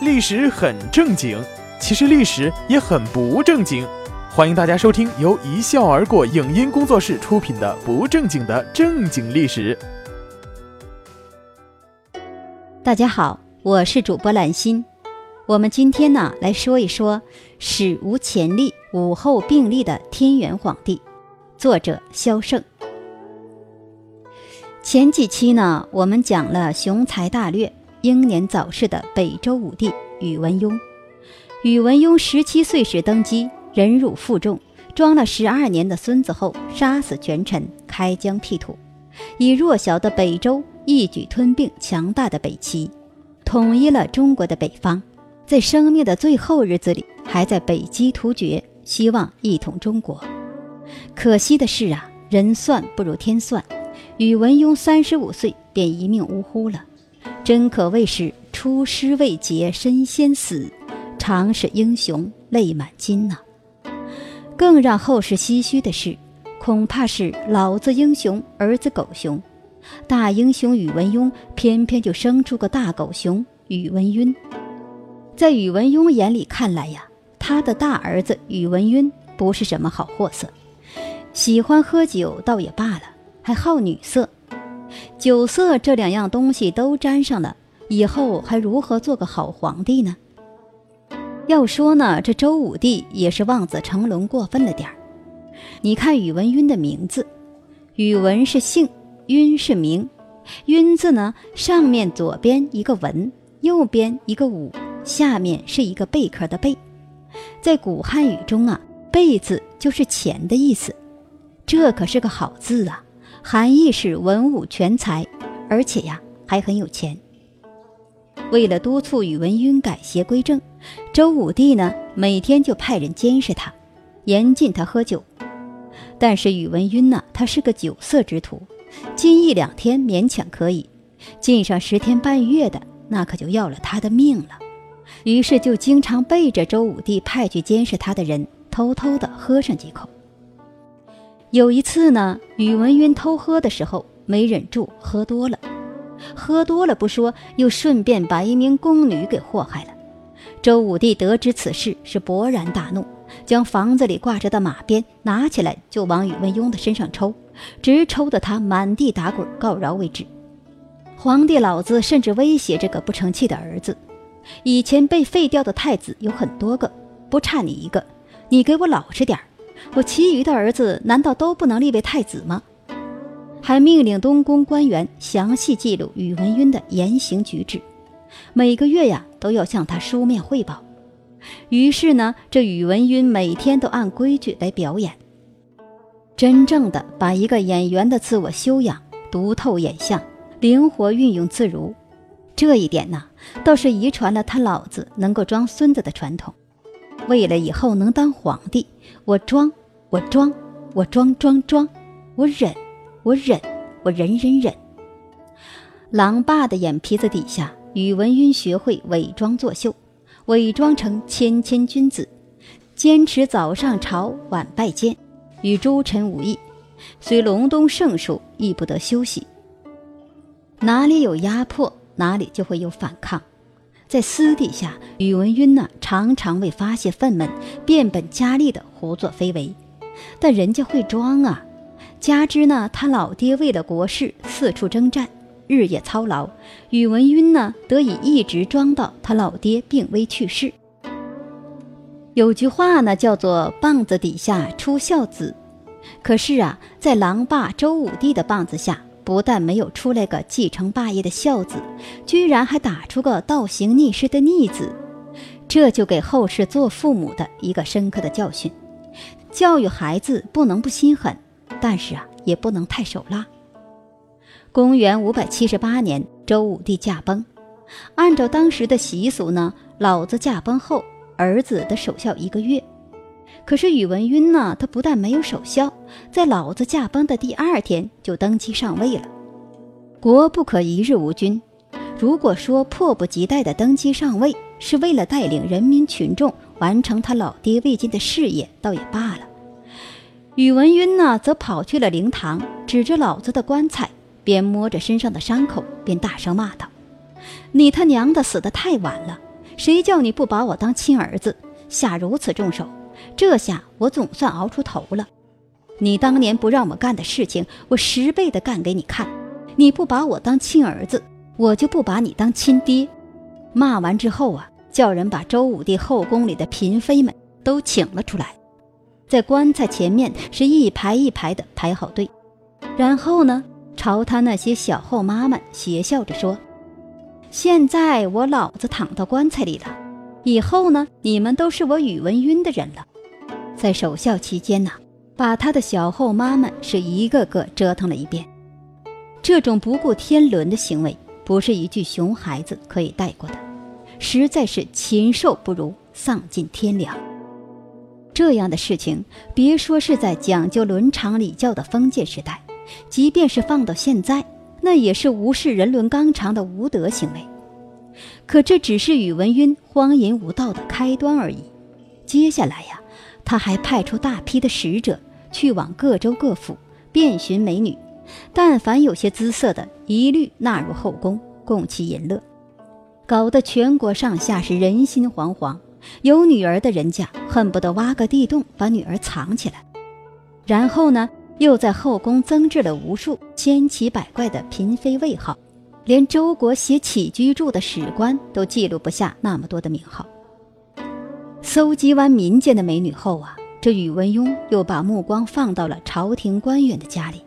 历史很正经，其实历史也很不正经。欢迎大家收听由一笑而过影音工作室出品的《不正经的正经历史》。大家好，我是主播兰心。我们今天呢来说一说史无前例、武后并立的天元皇帝，作者萧胜。前几期呢，我们讲了雄才大略、英年早逝的北周武帝宇文邕。宇文邕十七岁时登基，忍辱负重，装了十二年的孙子后，杀死权臣，开疆辟土，以弱小的北周一举吞并强大的北齐，统一了中国的北方。在生命的最后日子里，还在北击突厥，希望一统中国。可惜的是啊，人算不如天算。宇文邕三十五岁便一命呜呼了，真可谓是出师未捷身先死，常使英雄泪满襟呐。更让后世唏嘘的是，恐怕是老子英雄儿子狗熊，大英雄宇文邕偏偏就生出个大狗熊宇文赟。在宇文邕眼里看来呀，他的大儿子宇文赟不是什么好货色，喜欢喝酒倒也罢了。还好女色，酒色这两样东西都沾上了，以后还如何做个好皇帝呢？要说呢，这周武帝也是望子成龙过分了点儿。你看宇文赟的名字，宇文是姓，赟是名，赟字呢，上面左边一个文，右边一个武，下面是一个贝壳的贝。在古汉语中啊，贝字就是钱的意思，这可是个好字啊。含义是文武全才，而且呀还很有钱。为了督促宇文赟改邪归正，周武帝呢每天就派人监视他，严禁他喝酒。但是宇文赟呢，他是个酒色之徒，禁一两天勉强可以，禁上十天半月的，那可就要了他的命了。于是就经常背着周武帝派去监视他的人，偷偷的喝上几口。有一次呢，宇文赟偷喝的时候没忍住，喝多了，喝多了不说，又顺便把一名宫女给祸害了。周武帝得知此事，是勃然大怒，将房子里挂着的马鞭拿起来就往宇文邕的身上抽，直抽得他满地打滚，告饶为止。皇帝老子甚至威胁这个不成器的儿子：“以前被废掉的太子有很多个，不差你一个，你给我老实点儿。”我其余的儿子难道都不能立为太子吗？还命令东宫官员详细记录宇文赟的言行举止，每个月呀都要向他书面汇报。于是呢，这宇文赟每天都按规矩来表演，真正的把一个演员的自我修养读透演相，灵活运用自如。这一点呢，倒是遗传了他老子能够装孙子的传统。为了以后能当皇帝，我装，我装，我装装装，我忍，我忍，我忍忍忍。狼爸的眼皮子底下，宇文赟学会伪装作秀，伪装成谦谦君子，坚持早上朝，晚拜见，与诸臣无异。虽隆冬盛暑，亦不得休息。哪里有压迫，哪里就会有反抗。在私底下，宇文赟呢常常为发泄愤懑，变本加厉的胡作非为，但人家会装啊。加之呢，他老爹为了国事四处征战，日夜操劳，宇文赟呢得以一直装到他老爹病危去世。有句话呢叫做“棒子底下出孝子”，可是啊，在狼爸周武帝的棒子下。不但没有出来个继承霸业的孝子，居然还打出个倒行逆施的逆子，这就给后世做父母的一个深刻的教训：教育孩子不能不心狠，但是啊，也不能太手辣。公元五百七十八年，周武帝驾崩，按照当时的习俗呢，老子驾崩后，儿子得守孝一个月。可是宇文赟呢？他不但没有守孝，在老子驾崩的第二天就登基上位了。国不可一日无君。如果说迫不及待的登基上位是为了带领人民群众完成他老爹未尽的事业，倒也罢了。宇文赟呢，则跑去了灵堂，指着老子的棺材，边摸着身上的伤口，边大声骂道：“你他娘的死得太晚了！谁叫你不把我当亲儿子，下如此重手？这下我总算熬出头了。你当年不让我干的事情，我十倍的干给你看。你不把我当亲儿子，我就不把你当亲爹。骂完之后啊，叫人把周武帝后宫里的嫔妃们都请了出来，在棺材前面是一排一排的排好队，然后呢，朝他那些小后妈们邪笑着说：“现在我老子躺到棺材里了，以后呢，你们都是我宇文赟的人了。”在守孝期间呢，把他的小后妈们是一个个折腾了一遍。这种不顾天伦的行为，不是一句熊孩子可以带过的，实在是禽兽不如，丧尽天良。这样的事情，别说是在讲究伦常礼教的封建时代，即便是放到现在，那也是无视人伦纲常的无德行为。可这只是宇文赟荒淫无道的开端而已。接下来呀，他还派出大批的使者去往各州各府遍寻美女。但凡有些姿色的，一律纳入后宫，供其淫乐，搞得全国上下是人心惶惶。有女儿的人家恨不得挖个地洞把女儿藏起来。然后呢，又在后宫增置了无数千奇百怪的嫔妃位号，连周国写起居注的史官都记录不下那么多的名号。搜集完民间的美女后啊，这宇文邕又把目光放到了朝廷官员的家里。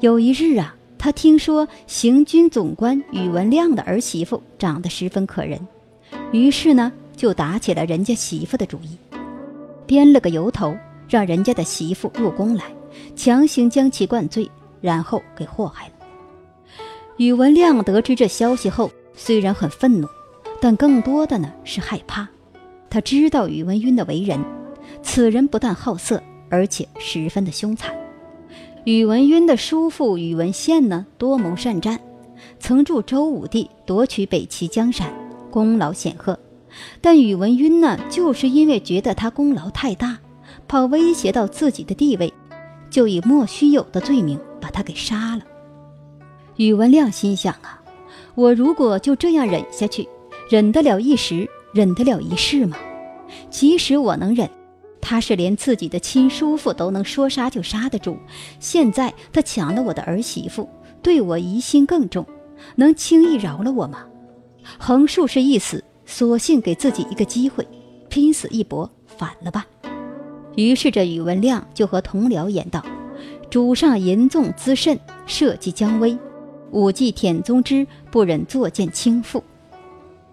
有一日啊，他听说行军总官宇文亮的儿媳妇长得十分可人，于是呢就打起了人家媳妇的主意，编了个由头，让人家的媳妇入宫来，强行将其灌醉，然后给祸害了。宇文亮得知这消息后，虽然很愤怒，但更多的呢是害怕。他知道宇文赟的为人，此人不但好色，而且十分的凶残。宇文赟的叔父宇文宪呢，多谋善战，曾助周武帝夺取北齐江山，功劳显赫。但宇文赟呢，就是因为觉得他功劳太大，怕威胁到自己的地位，就以莫须有的罪名把他给杀了。宇文亮心想啊，我如果就这样忍下去，忍得了一时，忍得了一世吗？即使我能忍。他是连自己的亲叔父都能说杀就杀的主，现在他抢了我的儿媳妇，对我疑心更重，能轻易饶了我吗？横竖是一死，索性给自己一个机会，拼死一搏，反了吧。于是这宇文亮就和同僚言道：“主上淫纵滋甚，社稷将危，武继舔宗之不忍作践轻负。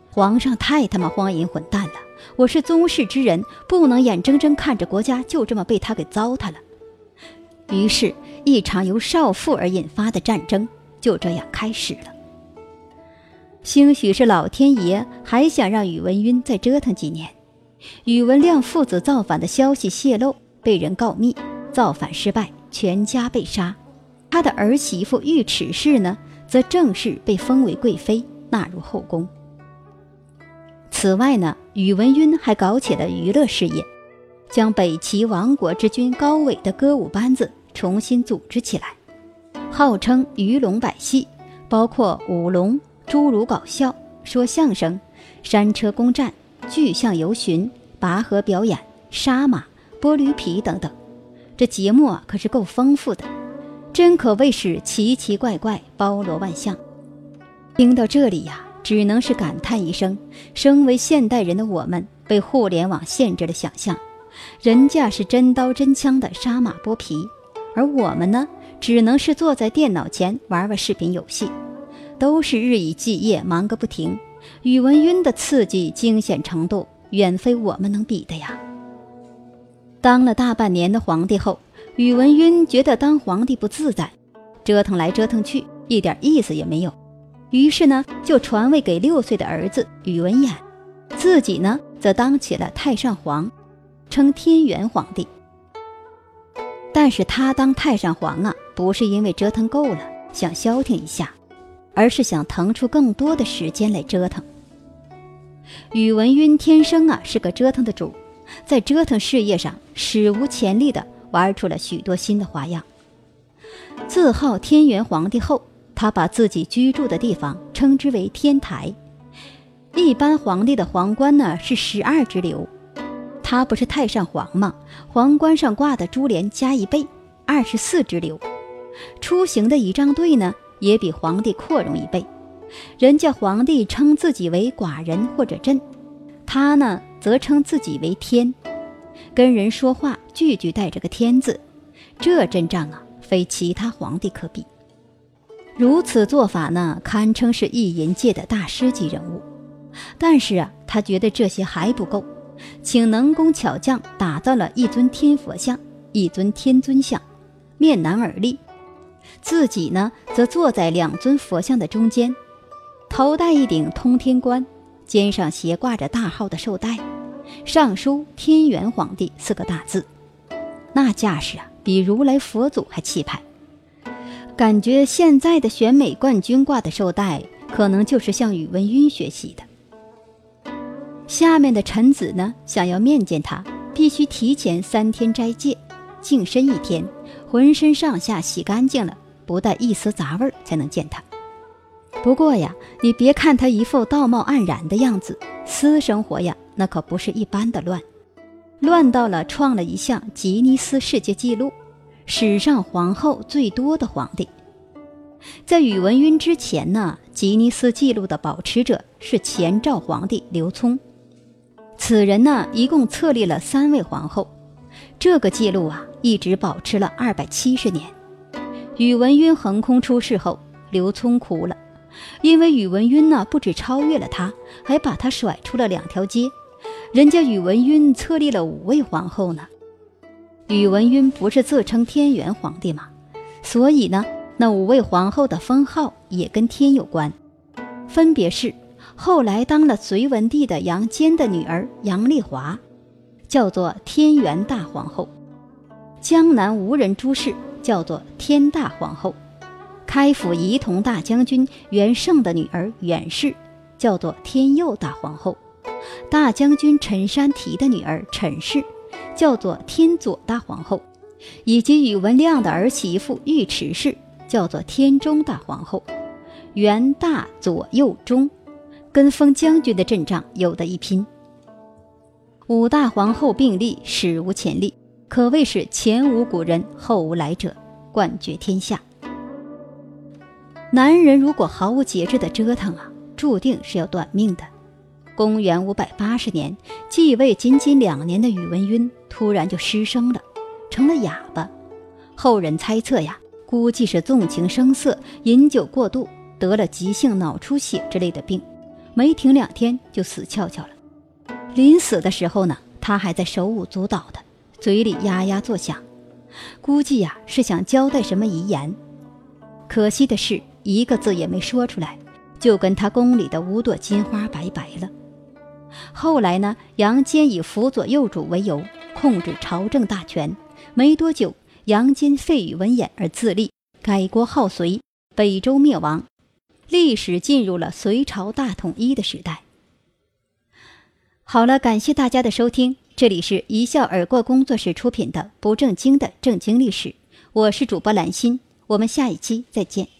皇上太他妈荒淫混蛋了。”我是宗室之人，不能眼睁睁看着国家就这么被他给糟蹋了。于是，一场由少妇而引发的战争就这样开始了。兴许是老天爷还想让宇文赟再折腾几年，宇文亮父子造反的消息泄露，被人告密，造反失败，全家被杀。他的儿媳妇尉迟氏呢，则正式被封为贵妃，纳入后宫。此外呢，宇文赟还搞起了娱乐事业，将北齐亡国之君高纬的歌舞班子重新组织起来，号称鱼龙百戏，包括舞龙、侏儒搞笑、说相声、山车攻战、巨象游巡、拔河表演、杀马、剥驴皮等等。这节目啊，可是够丰富的，真可谓是奇奇怪怪，包罗万象。听到这里呀。只能是感叹一声：身为现代人的我们，被互联网限制了想象。人家是真刀真枪的杀马剥皮，而我们呢，只能是坐在电脑前玩玩视频游戏，都是日以继夜忙个不停。宇文赟的刺激惊险程度，远非我们能比的呀。当了大半年的皇帝后，宇文赟觉得当皇帝不自在，折腾来折腾去，一点意思也没有。于是呢，就传位给六岁的儿子宇文衍，自己呢则当起了太上皇，称天元皇帝。但是他当太上皇啊，不是因为折腾够了想消停一下，而是想腾出更多的时间来折腾。宇文赟天生啊是个折腾的主，在折腾事业上史无前例的玩出了许多新的花样。自号天元皇帝后。他把自己居住的地方称之为天台，一般皇帝的皇冠呢是十二支流，他不是太上皇吗？皇冠上挂的珠帘加一倍，二十四支流。出行的仪仗队呢也比皇帝扩容一倍，人家皇帝称自己为寡人或者朕，他呢则称自己为天，跟人说话句句带着个天字，这阵仗啊，非其他皇帝可比。如此做法呢，堪称是意淫界的大师级人物。但是啊，他觉得这些还不够，请能工巧匠打造了一尊天佛像、一尊天尊像，面南而立，自己呢则坐在两尊佛像的中间，头戴一顶通天冠，肩上斜挂着大号的绶带，上书“天元皇帝”四个大字，那架势啊，比如来佛祖还气派。感觉现在的选美冠军挂的绶带，可能就是向宇文赟学习的。下面的臣子呢，想要面见他，必须提前三天斋戒，净身一天，浑身上下洗干净了，不带一丝杂味儿才能见他。不过呀，你别看他一副道貌岸然的样子，私生活呀，那可不是一般的乱，乱到了创了一项吉尼斯世界纪录。史上皇后最多的皇帝，在宇文赟之前呢，吉尼斯纪录的保持者是前赵皇帝刘聪。此人呢，一共册立了三位皇后，这个记录啊，一直保持了二百七十年。宇文赟横空出世后，刘聪哭了，因为宇文赟呢，不止超越了他，还把他甩出了两条街。人家宇文赟册立了五位皇后呢。宇文赟不是自称天元皇帝吗？所以呢，那五位皇后的封号也跟天有关，分别是后来当了隋文帝的杨坚的女儿杨丽华，叫做天元大皇后；江南无人朱氏叫做天大皇后；开府仪同大将军袁胜的女儿袁氏叫做天佑大皇后；大将军陈山提的女儿陈氏。叫做天左大皇后，以及宇文亮的儿媳妇尉迟氏，叫做天中大皇后。元大左右中，跟封将军的阵仗有的一拼。五大皇后并立，史无前例，可谓是前无古人，后无来者，冠绝天下。男人如果毫无节制的折腾啊，注定是要短命的。公元五百八十年，继位仅仅两年的宇文赟突然就失声了，成了哑巴。后人猜测呀，估计是纵情声色、饮酒过度，得了急性脑出血之类的病，没停两天就死翘翘了。临死的时候呢，他还在手舞足蹈的，嘴里呀呀作响，估计呀是想交代什么遗言。可惜的是，一个字也没说出来，就跟他宫里的五朵金花拜拜了。后来呢，杨坚以辅佐幼主为由，控制朝政大权。没多久，杨坚废宇文衍而自立，改国号隋，北周灭亡，历史进入了隋朝大统一的时代。好了，感谢大家的收听，这里是一笑而过工作室出品的不正经的正经历史，我是主播兰心，我们下一期再见。